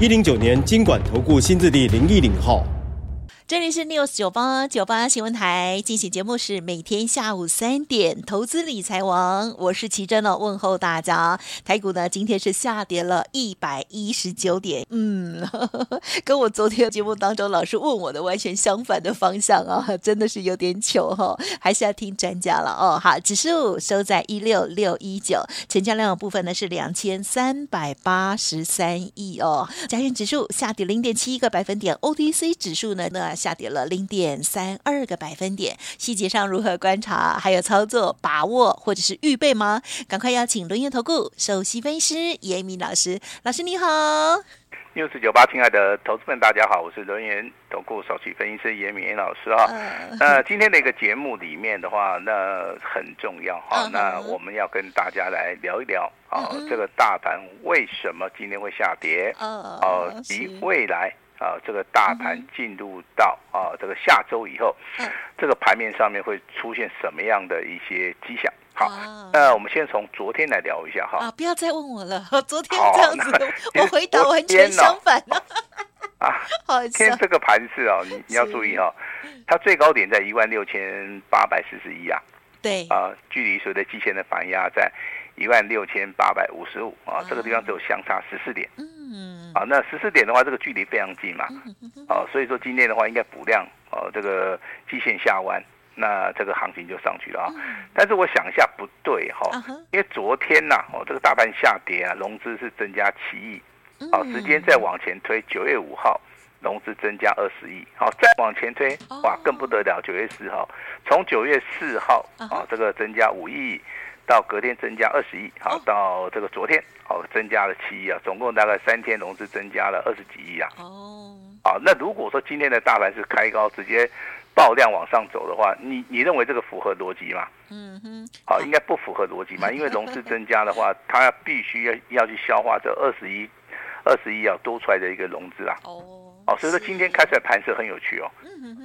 一零九年金管投顾新字第零一零号。这里是 News 九八九八新闻台进行节目是每天下午三点投资理财王，我是奇珍哦，问候大家。台股呢今天是下跌了一百一十九点，嗯呵呵，跟我昨天节目当中老师问我的完全相反的方向啊，真的是有点糗哈、哦，还是要听专家了哦。好，指数收在一六六一九，成交量的部分呢是两千三百八十三亿哦。加权指数下跌零点七一个百分点，OTC 指数呢那。下跌了零点三二个百分点，细节上如何观察？还有操作把握或者是预备吗？赶快邀请轮源投顾首席分析师严明老师，老师你好。六四九八，亲爱的投资们，大家好，我是轮源投顾首席分析师严一民老师哈。那、呃、今天的一个节目里面的话，那很重要哈。那我们要跟大家来聊一聊啊，这个大盘为什么今天会下跌？哦，及未来。啊，这个大盘进入到啊这个下周以后，嗯、这个盘面上面会出现什么样的一些迹象？好，那我们先从昨天来聊一下哈。啊，不要再问我了，昨天这样子，我回答完全相反了。啊，今天这个盘势哦，你你要注意哦，它最高点在一万六千八百四十一啊。对。啊，距离所谓的季线的反压在一万六千八百五十五啊，这个地方只有相差十四点。嗯，啊，那十四点的话，这个距离非常近嘛，啊，所以说今天的话应该补量，哦，这个季线下弯，那这个行情就上去了啊。但是我想一下不对哈，因为昨天呐，哦，这个大盘下跌啊，融资是增加七亿，好，时间再往前推，九月五号融资增加二十亿，好，再往前推，哇，更不得了，九月四号，从九月四号啊，这个增加五亿。到隔天增加二十亿，好，到这个昨天，好，增加了七亿啊，总共大概三天融资增加了二十几亿啊。哦，好，那如果说今天的大盘是开高直接爆量往上走的话，你你认为这个符合逻辑吗？嗯哼，好，应该不符合逻辑嘛，因为融资增加的话，它必须要要去消化这二十亿二十亿啊多出来的一个融资啊。哦，好，所以说今天开出来盘是很有趣哦，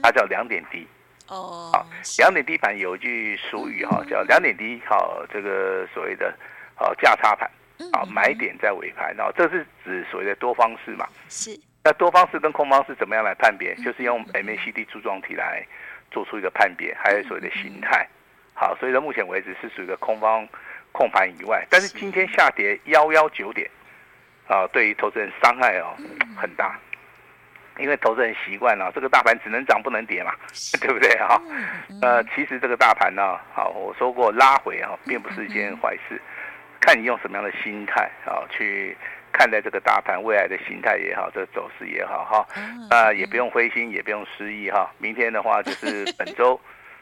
它叫两点低。哦，好，两点低盘有一句俗语哈，叫两点低，好，这个所谓的，好价差盘，好买点在尾盘，然后这是指所谓的多方式嘛？是。那多方式跟空方式怎么样来判别？就是用 MACD 柱状体来做出一个判别，还有所谓的形态。好，所以到目前为止是属于一个空方控盘以外，但是今天下跌幺幺九点，啊，对于投资人伤害哦很大。因为投资人习惯了，这个大盘只能涨不能跌嘛，对不对哈？呃，其实这个大盘呢，好，我说过拉回啊，并不是一件坏事，看你用什么样的心态啊去看待这个大盘未来的形态也好，这个走势也好哈，啊，也不用灰心，也不用失意哈。明天的话就是本周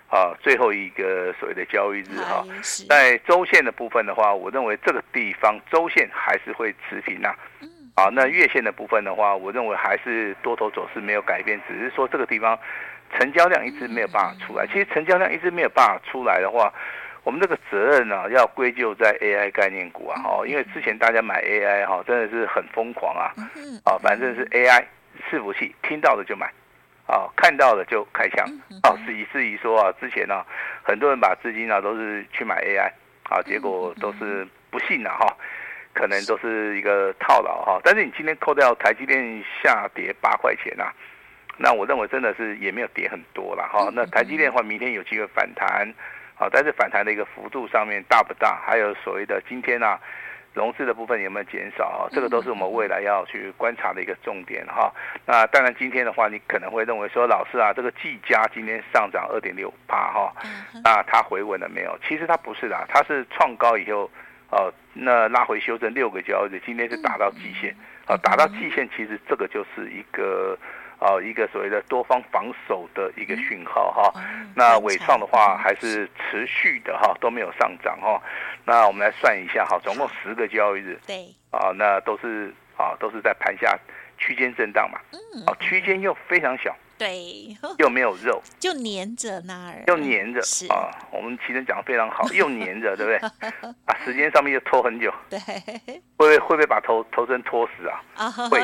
啊最后一个所谓的交易日哈，在周线的部分的话，我认为这个地方周线还是会持平呐。啊，那月线的部分的话，我认为还是多头走势没有改变，只是说这个地方成交量一直没有办法出来。其实成交量一直没有办法出来的话，我们这个责任呢、啊、要归咎在 AI 概念股啊，哈，因为之前大家买 AI 哈，真的是很疯狂啊，啊，反正是 AI 伺服器，听到的就买，啊，看到的就开枪，啊，是以至于说啊，之前呢、啊，很多人把资金啊都是去买 AI，啊，结果都是不幸的哈。可能都是一个套牢哈，但是你今天扣掉台积电下跌八块钱啊，那我认为真的是也没有跌很多了哈。那台积电的话，明天有机会反弹，好，但是反弹的一个幅度上面大不大？还有所谓的今天啊，融资的部分有没有减少啊？这个都是我们未来要去观察的一个重点哈。那当然今天的话，你可能会认为说，老师啊，这个技嘉今天上涨二点六八哈，那它回稳了没有？其实它不是的，它是创高以后。哦，那拉回修正六个交易日，今天是打到季线，啊，打到季线，其实这个就是一个，呃，一个所谓的多方防守的一个讯号哈。那尾创的话还是持续的哈，都没有上涨哈。那我们来算一下哈，总共十个交易日，对，啊，那都是啊，都是在盘下区间震荡嘛，啊，区间又非常小。对，又没有肉，就黏着那儿，又黏着是啊。我们其实讲的非常好，又黏着，对不对？啊，时间上面又拖很久，对，会不会会不会把头头身拖死啊？啊，会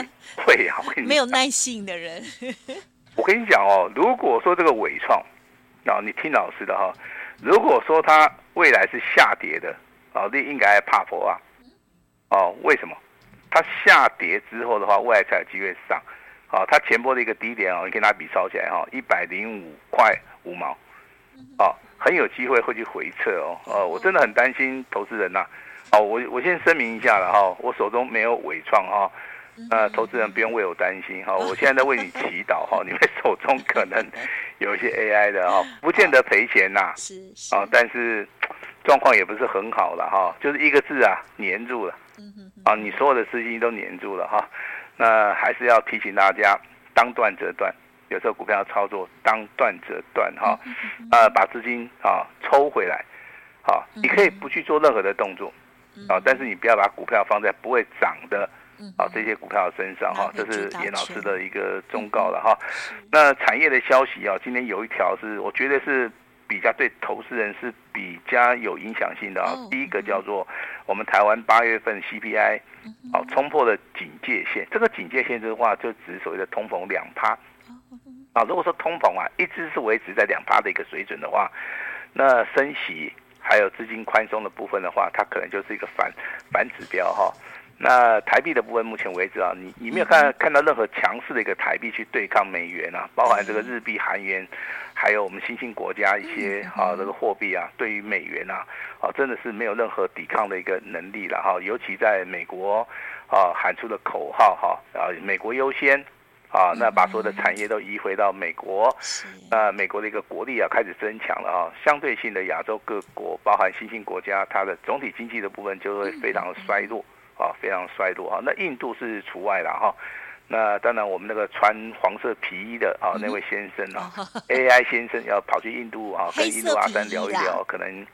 会啊，会。没有耐性的人，我跟你讲哦，如果说这个纬创，啊，你听老师的哈，如果说它未来是下跌的，老弟应该怕佛啊，哦，为什么？它下跌之后的话，未来才有机会上。啊，它前波的一个低点哦，你可以拿笔抄起来哈，一百零五块五毛，哦，很有机会会去回撤哦。呃，我真的很担心投资人呐。哦，我我先声明一下了哈，我手中没有伪创哈，呃，投资人不用为我担心哈，我现在在为你祈祷哈，你们 手中可能有一些 AI 的哈，不见得赔钱呐，是啊，但是状况也不是很好了哈，就是一个字啊，黏住了，啊，你所有的资金都黏住了哈。那还是要提醒大家，当断则断，有时候股票要操作，当断则断哈，呃，把资金啊抽回来，好，你可以不去做任何的动作，啊，但是你不要把股票放在不会涨的啊这些股票身上哈，这是严老师的一个忠告了哈。那产业的消息啊，今天有一条是我觉得是。比较对投资人是比较有影响性的啊。第一个叫做我们台湾八月份 CPI，好冲破了警戒线。这个警戒线的话，就指所谓的通膨两趴啊。如果说通膨啊一直是维持在两趴的一个水准的话，那升息还有资金宽松的部分的话，它可能就是一个反反指标哈。那台币的部分，目前为止啊，你你没有看看到任何强势的一个台币去对抗美元啊，包含这个日币、韩元。还有我们新兴国家一些啊，这个货币啊，对于美元啊，啊，真的是没有任何抵抗的一个能力了哈。尤其在美国啊喊出的口号哈啊，美国优先啊，那把所有的产业都移回到美国，那美国的一个国力啊开始增强了啊。相对性的亚洲各国，包含新兴国家，它的总体经济的部分就会非常的衰弱啊，非常衰弱啊。那印度是除外了哈。那当然，我们那个穿黄色皮衣的啊，那位先生啊，AI 先生要跑去印度啊，跟印度阿三聊一聊，可能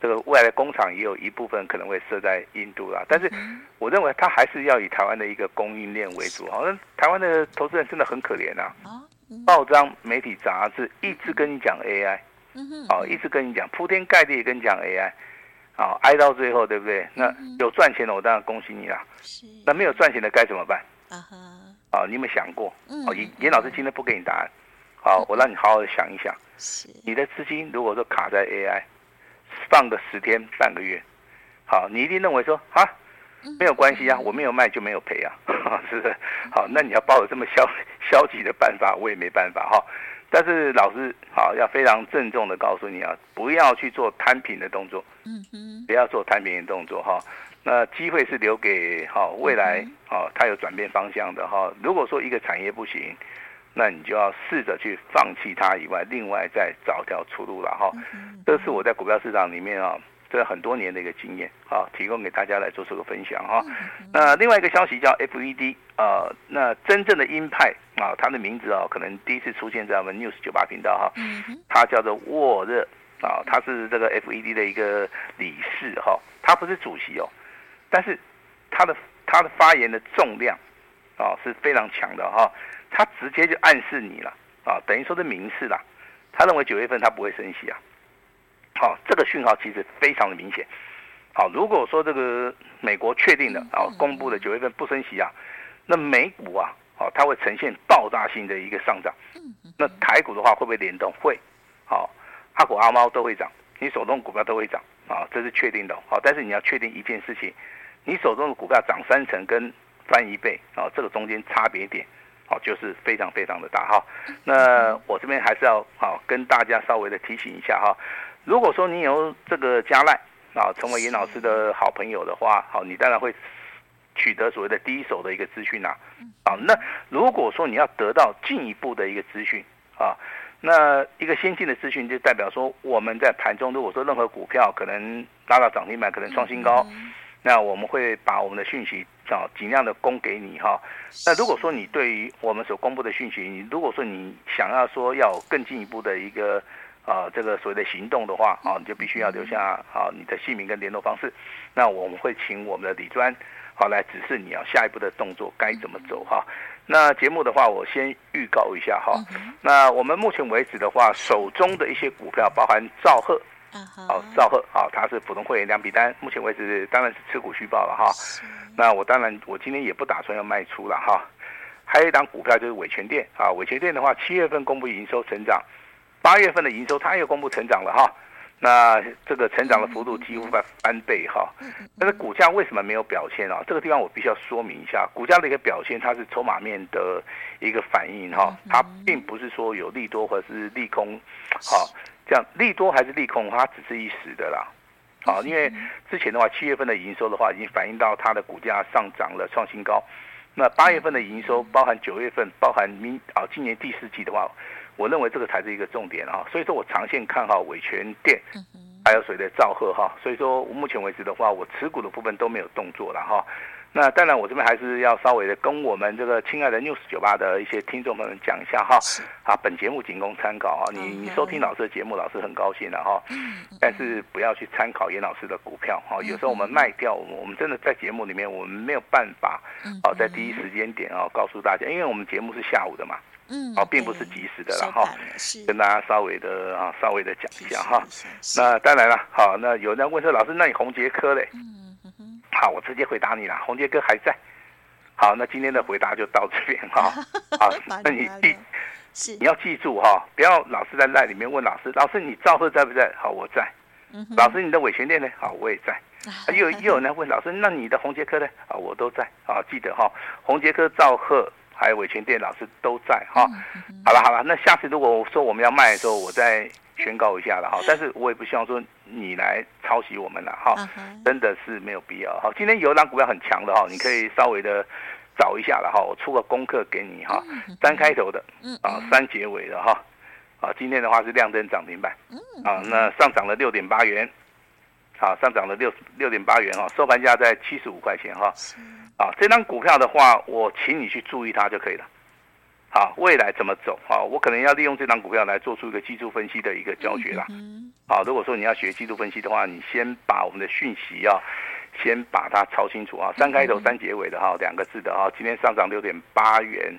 这个未来的工厂也有一部分可能会设在印度啦。但是，我认为他还是要以台湾的一个供应链为主。好像台湾的投资人真的很可怜啊，报章、媒体、杂志一直跟你讲 AI，啊，一直跟你讲铺天盖地跟你讲 AI，啊，挨到最后，对不对？那有赚钱的，我当然恭喜你啦。那没有赚钱的该怎么办？啊哈。啊，你有没有想过？哦，严严老师今天不给你答案，好，我让你好好的想一想。是，你的资金如果说卡在 AI，放个十天半个月，好，你一定认为说啊，没有关系啊，我没有卖就没有赔啊，是不是？好，那你要抱有这么消消极的办法，我也没办法哈。但是老师好，要非常郑重的告诉你啊，不要去做摊平的动作，嗯嗯，不要做摊平的动作哈。那机会是留给哈未来啊，它有转变方向的哈。如果说一个产业不行，那你就要试着去放弃它以外，另外再找条出路了哈。这是我在股票市场里面啊，这很多年的一个经验啊，提供给大家来做这个分享哈。那另外一个消息叫 FED 啊，那真正的鹰派啊，他的名字啊，可能第一次出现在我们 News 九八频道哈，他叫做沃热啊，他是这个 FED 的一个理事哈，他不是主席哦。但是他的他的发言的重量啊是非常强的哈，他直接就暗示你了啊，等于说是明示了，他认为九月份他不会升息啊，好，这个讯号其实非常的明显，好，如果说这个美国确定的啊公布的九月份不升息啊，那美股啊，好，它会呈现爆炸性的一个上涨，那台股的话会不会联动？会，好，阿狗阿猫都会涨，你手中股票都会涨啊，这是确定的，好，但是你要确定一件事情。你手中的股票涨三成跟翻一倍啊，这个中间差别点，好，就是非常非常的大哈。那我这边还是要好跟大家稍微的提醒一下哈。如果说你有这个加赖啊，成为严老师的好朋友的话，好，你当然会取得所谓的第一手的一个资讯啊。啊，那如果说你要得到进一步的一个资讯啊，那一个先进的资讯就代表说我们在盘中如果说任何股票可能拉到涨停板，可能创新高。那我们会把我们的讯息啊尽量的供给你哈。那如果说你对于我们所公布的讯息，你如果说你想要说要更进一步的一个啊这个所谓的行动的话啊，你就必须要留下啊你的姓名跟联络方式。那我们会请我们的李专好来指示你啊下一步的动作该怎么走哈。那节目的话，我先预告一下哈。那我们目前为止的话，手中的一些股票包含兆赫，好兆赫啊，他是普通会员两笔单，目前为止当然是持股续报了哈。那我当然我今天也不打算要卖出了哈。还有一档股票就是伟全店啊，伟全店的话，七月份公布营收成长，八月份的营收它又公布成长了哈。那这个成长的幅度几乎翻翻倍哈，但是股价为什么没有表现啊？这个地方我必须要说明一下，股价的一个表现，它是筹码面的一个反应哈，它并不是说有利多或者是利空，好，这样利多还是利空，它只是一时的啦，好，因为之前的话，七月份的营收的话，已经反映到它的股价上涨了，创新高，那八月份的营收，包含九月份，包含明啊今年第四季的话。我认为这个才是一个重点啊，所以说我长线看好伟全店，还有谁的兆赫哈，所以说目前为止的话，我持股的部分都没有动作了哈。那当然，我这边还是要稍微的跟我们这个亲爱的 News 酒吧的一些听众朋友们讲一下哈。啊，本节目仅供参考啊，你你收听老师的节目，老师很高兴的哈。但是不要去参考严老师的股票哈。有时候我们卖掉，我们真的在节目里面，我们没有办法啊，在第一时间点啊告诉大家，因为我们节目是下午的嘛。嗯，哦，并不是及时的了哈，跟大家稍微的啊，稍微的讲一下哈。那当然了，好，那有人问说，老师，那你红杰科嘞？嗯嗯好，我直接回答你了，红杰哥还在。好，那今天的回答就到这边哈。好，那你记，你要记住哈，不要老是在赖里面问老师，老师你赵赫在不在？好，我在。老师你的伟诠电呢？好，我也在。啊又又有人问老师，那你的红杰科呢？啊，我都在。啊，记得哈，红杰科兆赫。还有伟诠电老师都在哈，好了好了，那下次如果我说我们要卖的时候，我再宣告一下了哈。但是我也不希望说你来抄袭我们了哈，真的是没有必要哈。今天有一档股票很强的哈，你可以稍微的找一下了哈。我出个功课给你哈，三开头的啊，三结尾的哈，啊，今天的话是亮灯涨停板，啊，那上涨了六点八元，好，上涨了六六点八元哈，收盘价在七十五块钱哈。啊，这张股票的话，我请你去注意它就可以了。好，未来怎么走？好，我可能要利用这张股票来做出一个技术分析的一个教学啦。好，如果说你要学技术分析的话，你先把我们的讯息啊先把它抄清楚啊。三开头三结尾的哈，两个字的哈，今天上涨六点八元。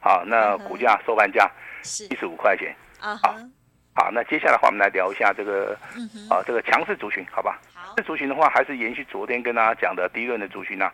好，那股价收盘价七十五块钱。好，好，那接下来的话，我们来聊一下这个啊，这个强势族群，好吧？这族群的话，还是延续昨天跟大家讲的第一轮的族群啊。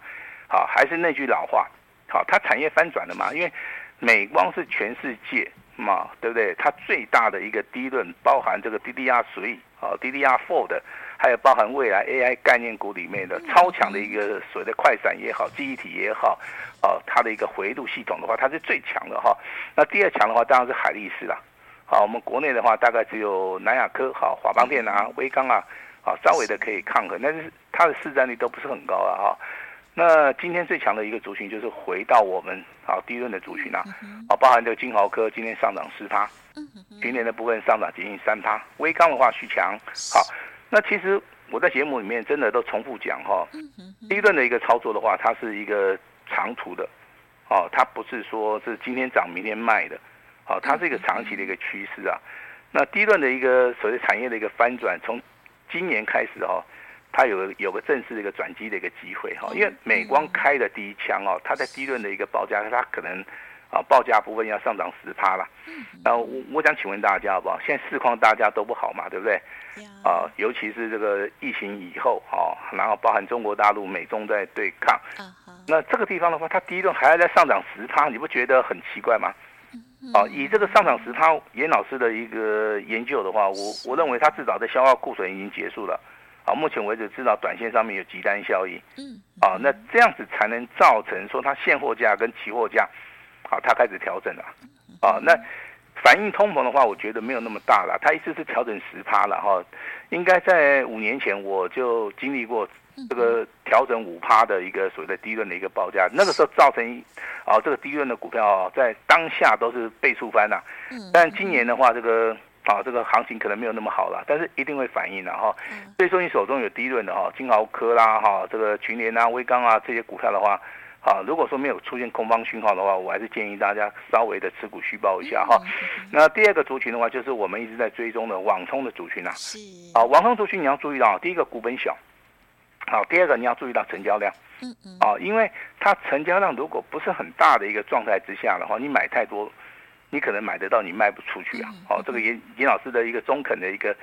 好，还是那句老话，好，它产业翻转了嘛？因为美光是全世界嘛，对不对？它最大的一个低论，包含这个 DDR3 啊，DDR four 的，还有包含未来 AI 概念股里面的超强的一个所谓的快闪也好，记忆体也好，啊，它的一个回路系统的话，它是最强的哈。那第二强的话，当然是海力士啦。好，我们国内的话，大概只有南亚科、好华邦电啊、威刚啊，好，稍微的可以抗衡，但是它的市占率都不是很高啊哈。那今天最强的一个族群就是回到我们啊低润的族群啊，啊包含这个金豪科今天上涨四趴，今年的部分上涨接近三趴，威刚的话续强。好，那其实我在节目里面真的都重复讲哈，低润的一个操作的话，它是一个长途的，哦，它不是说是今天涨明天卖的，好，它是一个长期的一个趋势啊。那低润的一个所谓产业的一个翻转，从今年开始哈。它有个有个正式的一个转机的一个机会哈，因为美光开的第一枪哦，它在低润的一个报价，它可能啊报价部分要上涨十趴了。然后我我想请问大家好不好？现在市况大家都不好嘛，对不对？啊，尤其是这个疫情以后啊，然后包含中国大陆美中在对抗，那这个地方的话，它第一轮还要再上涨十趴，你不觉得很奇怪吗？啊，以这个上涨十趴，严老师的一个研究的话，我我认为它至少在消化库存已经结束了。啊，目前为止知道短线上面有急单效应，嗯，啊，那这样子才能造成说它现货价跟期货价，啊，它开始调整了，啊，那反映通膨的话，我觉得没有那么大了，它一次是调整十趴了哈，应该在五年前我就经历过这个调整五趴的一个所谓的低润的一个报价，那个时候造成啊这个低润的股票在当下都是倍数翻了，但今年的话这个。啊，这个行情可能没有那么好了，但是一定会反应的哈。所以说你手中有低润的哈，金豪科啦哈，这个群联啊、威刚啊这些股票的话，啊，如果说没有出现空方讯号的话，我还是建议大家稍微的持股续报一下哈。那第二个族群的话，就是我们一直在追踪的网通的族群啊。啊，网通族群你要注意到，第一个股本小，好，第二个你要注意到成交量。嗯嗯。啊，因为它成交量如果不是很大的一个状态之下的话，你买太多，你可能买得到，你卖不出去啊。好，这个严严老师的一个中肯的一个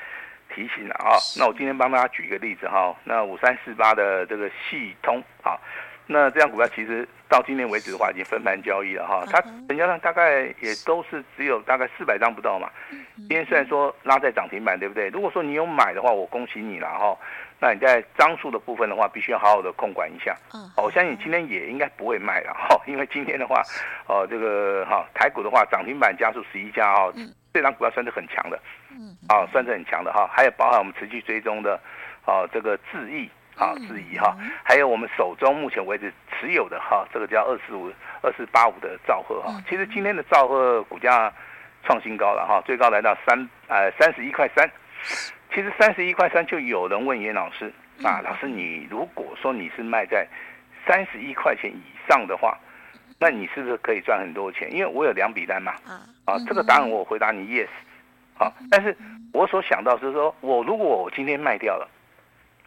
提醒了啊。那我今天帮大家举一个例子哈，那五三四八的这个系通啊。那这样股票其实到今天为止的话，已经分盘交易了哈。它成交量大概也都是只有大概四百张不到嘛。今天虽然说拉在涨停板，对不对？如果说你有买的话，我恭喜你了哈。那你在张数的部分的话，必须要好好的控管一下。嗯我相信今天也应该不会卖了哈，因为今天的话，哦，这个哈台股的话，涨停板加速十一家哈，这张股票算是很强的，嗯啊，算是很强的哈。还有包含我们持续追踪的，啊，这个智易。啊，质疑哈，还有我们手中目前为止持有的哈，这个叫二四五二四八五的兆赫哈，其实今天的兆赫股价创新高了哈，最高来到三呃三十一块三，其实三十一块三就有人问严老师啊，老师你如果说你是卖在三十一块钱以上的话，那你是不是可以赚很多钱？因为我有两笔单嘛，啊，这个答案我回答你 yes，好，但是我所想到是说我如果我今天卖掉了。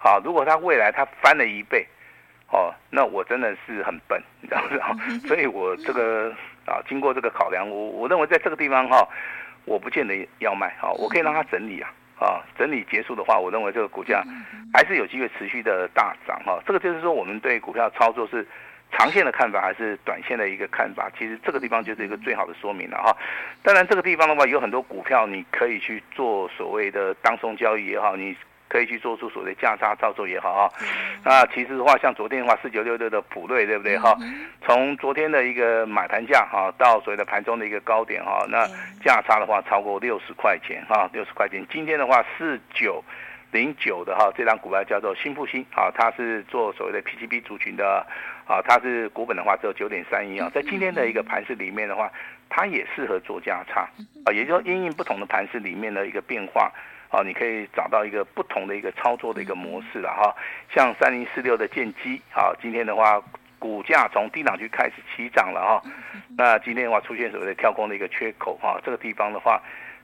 好，如果它未来它翻了一倍，哦，那我真的是很笨，你知道不知道？所以我这个啊，经过这个考量，我我认为在这个地方哈，我不见得要卖，哈，我可以让它整理啊，啊，整理结束的话，我认为这个股价还是有机会持续的大涨哈。这个就是说，我们对股票操作是长线的看法还是短线的一个看法，其实这个地方就是一个最好的说明了哈。当然，这个地方的话，有很多股票你可以去做所谓的当冲交易也好，你。可以去做出所谓的价差操作也好啊，那其实的话，像昨天的话，四九六六的普瑞，对不对哈？从昨天的一个买盘价哈，到所谓的盘中的一个高点哈，那价差的话超过六十块钱哈，六十块钱。今天的话，四九零九的哈，这张股票叫做新复兴啊，它是做所谓的 PCB 族群的啊，它是股本的话只有九点三一啊，在今天的一个盘市里面的话，它也适合做价差啊，也就是说因应不同的盘市里面的一个变化。啊，你可以找到一个不同的一个操作的一个模式了哈，像三零四六的建机，啊，今天的话股价从低档区开始起涨了哈，那今天的话出现所谓的跳空的一个缺口哈，这个地方的话，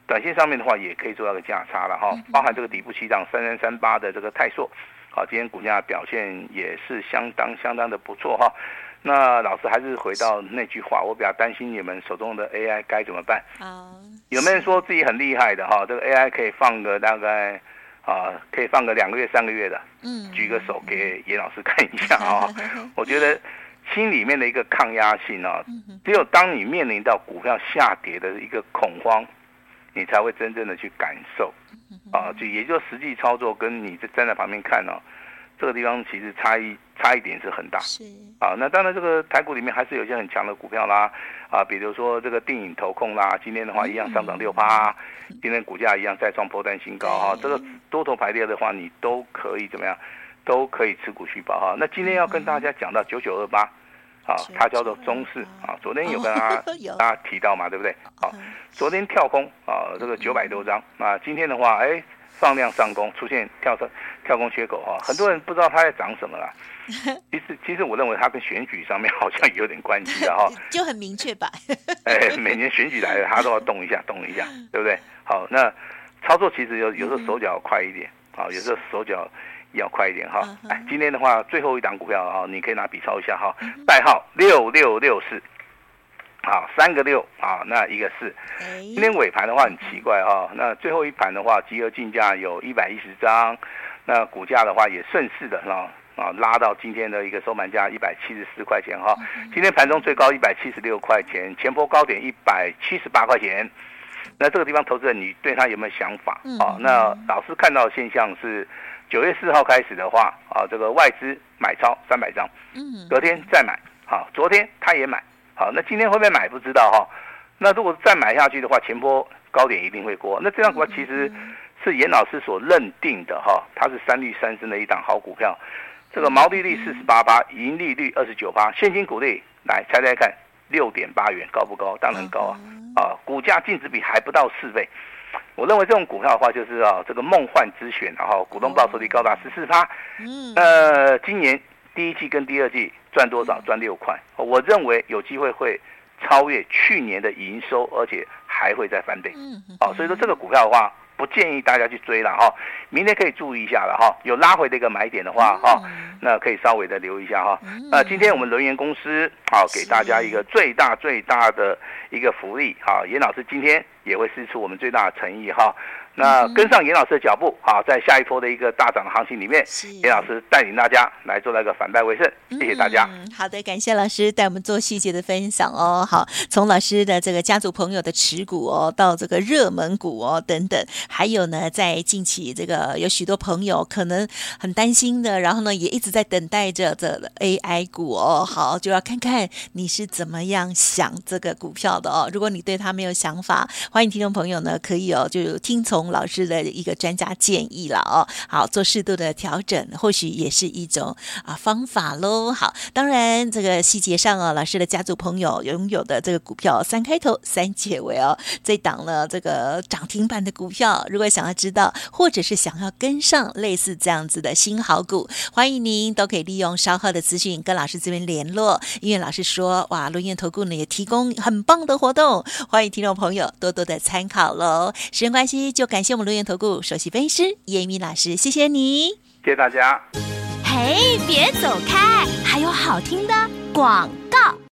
短线上面的话也可以做到个价差了哈，包含这个底部起涨三三三八的这个泰硕，好，今天股价表现也是相当相当的不错哈。那老师还是回到那句话，我比较担心你们手中的 AI 该怎么办？啊，有没有人说自己很厉害的哈？这个 AI 可以放个大概啊，可以放个两个月、三个月的。嗯，举个手给严老师看一下啊。我觉得心里面的一个抗压性啊，只有当你面临到股票下跌的一个恐慌，你才会真正的去感受啊。就也就实际操作跟你站在旁边看呢。这个地方其实差异差一点是很大，是啊，那当然这个台股里面还是有一些很强的股票啦，啊，比如说这个电影投控啦，今天的话一样上涨六趴，今天股价一样再创波段新高哈，这个多头排列的话，你都可以怎么样，都可以持股续报哈。那今天要跟大家讲到九九二八，啊，它叫做中视啊，昨天有跟大家大家提到嘛，对不对？好，昨天跳空啊，这个九百多张啊，今天的话，哎。放量上攻，出现跳升、跳空缺口哈，很多人不知道它在涨什么啦。其实，其实我认为它跟选举上面好像有点关系的哈，就很明确吧。哎，每年选举来了，它都要动一下，动一下，对不对？好，那操作其实有有时候手脚快一点，好，有时候手脚要快一点哈。哎，今天的话，最后一档股票啊，你可以拿笔抄一下哈，代号六六六四。好，三个六啊，那一个四。今天尾盘的话很奇怪哈，那最后一盘的话，集合竞价有一百一十张，那股价的话也顺势的啊啊拉到今天的一个收盘价一百七十四块钱哈。今天盘中最高一百七十六块钱，前波高点一百七十八块钱。那这个地方投资人，你对他有没有想法啊？那老师看到的现象是，九月四号开始的话啊，这个外资买超三百张，嗯隔天再买，好，昨天他也买。好，那今天会不会买不知道哈。那如果再买下去的话，前波高点一定会过。那这张股票其实是严老师所认定的哈，它是三绿三升的一档好股票。这个毛利率四十八八，盈利率二十九八，现金股利来猜猜看，六点八元高不高？当然高啊！啊，股价净值比还不到四倍。我认为这种股票的话，就是啊，这个梦幻之选，然后股东报酬率高达十四趴。嗯，呃，今年。第一季跟第二季赚多少？赚六块。我认为有机会会超越去年的营收，而且还会再翻倍。嗯哦，所以说这个股票的话，不建议大家去追了哈。明天可以注意一下了哈，有拉回的一个买点的话哈，那可以稍微的留意一下哈。那今天我们轮源公司好给大家一个最大最大的一个福利哈，严老师今天也会试出我们最大的诚意哈。那跟上严老师的脚步，好，在下一波的一个大涨的行情里面，严老师带领大家来做那个反败为胜，谢谢大家。嗯，好的，感谢老师带我们做细节的分享哦。好，从老师的这个家族朋友的持股哦，到这个热门股哦等等，还有呢，在近期这个有许多朋友可能很担心的，然后呢也一直在等待着这 AI 股哦。好，就要看看你是怎么样想这个股票的哦。如果你对它没有想法，欢迎听众朋友呢可以哦，就听从。老师的一个专家建议了哦，好，做适度的调整，或许也是一种啊方法喽。好，当然这个细节上哦，老师的家族朋友拥有的这个股票三开头三结尾哦，这档呢这个涨停板的股票，如果想要知道或者是想要跟上类似这样子的新好股，欢迎您都可以利用稍后的资讯跟老师这边联络。因为老师说哇，伦元投顾呢也提供很棒的活动，欢迎听众朋友多多的参考喽。时间关系就。谢我们留言投顾首席分析师严明老师，谢谢你，谢谢大家。嘿，别走开，还有好听的广告。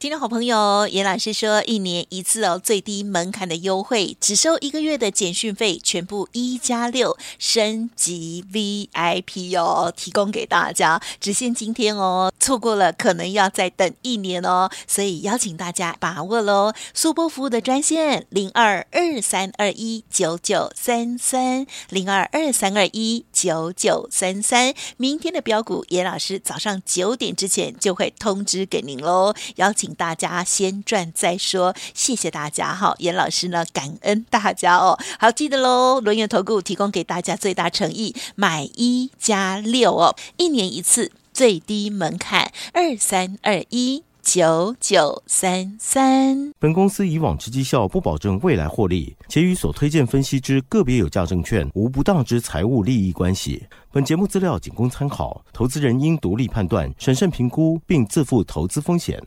听众好朋友，严老师说，一年一次哦，最低门槛的优惠，只收一个月的简讯费，全部一加六升级 VIP 哦，提供给大家，只限今天哦，错过了可能要再等一年哦，所以邀请大家把握喽。速播服务的专线零二二三二一九九三三零二二三二一九九三三，明天的标股，严老师早上九点之前就会通知给您喽，邀请。大家先赚再说，谢谢大家哈，严老师呢，感恩大家哦。好，记得喽，轮元投顾提供给大家最大诚意，买一加六哦，一年一次，最低门槛二三二一九九三三。本公司以往之绩效不保证未来获利，且与所推荐分析之个别有价证券无不当之财务利益关系。本节目资料仅供参考，投资人应独立判断、审慎评估，并自负投资风险。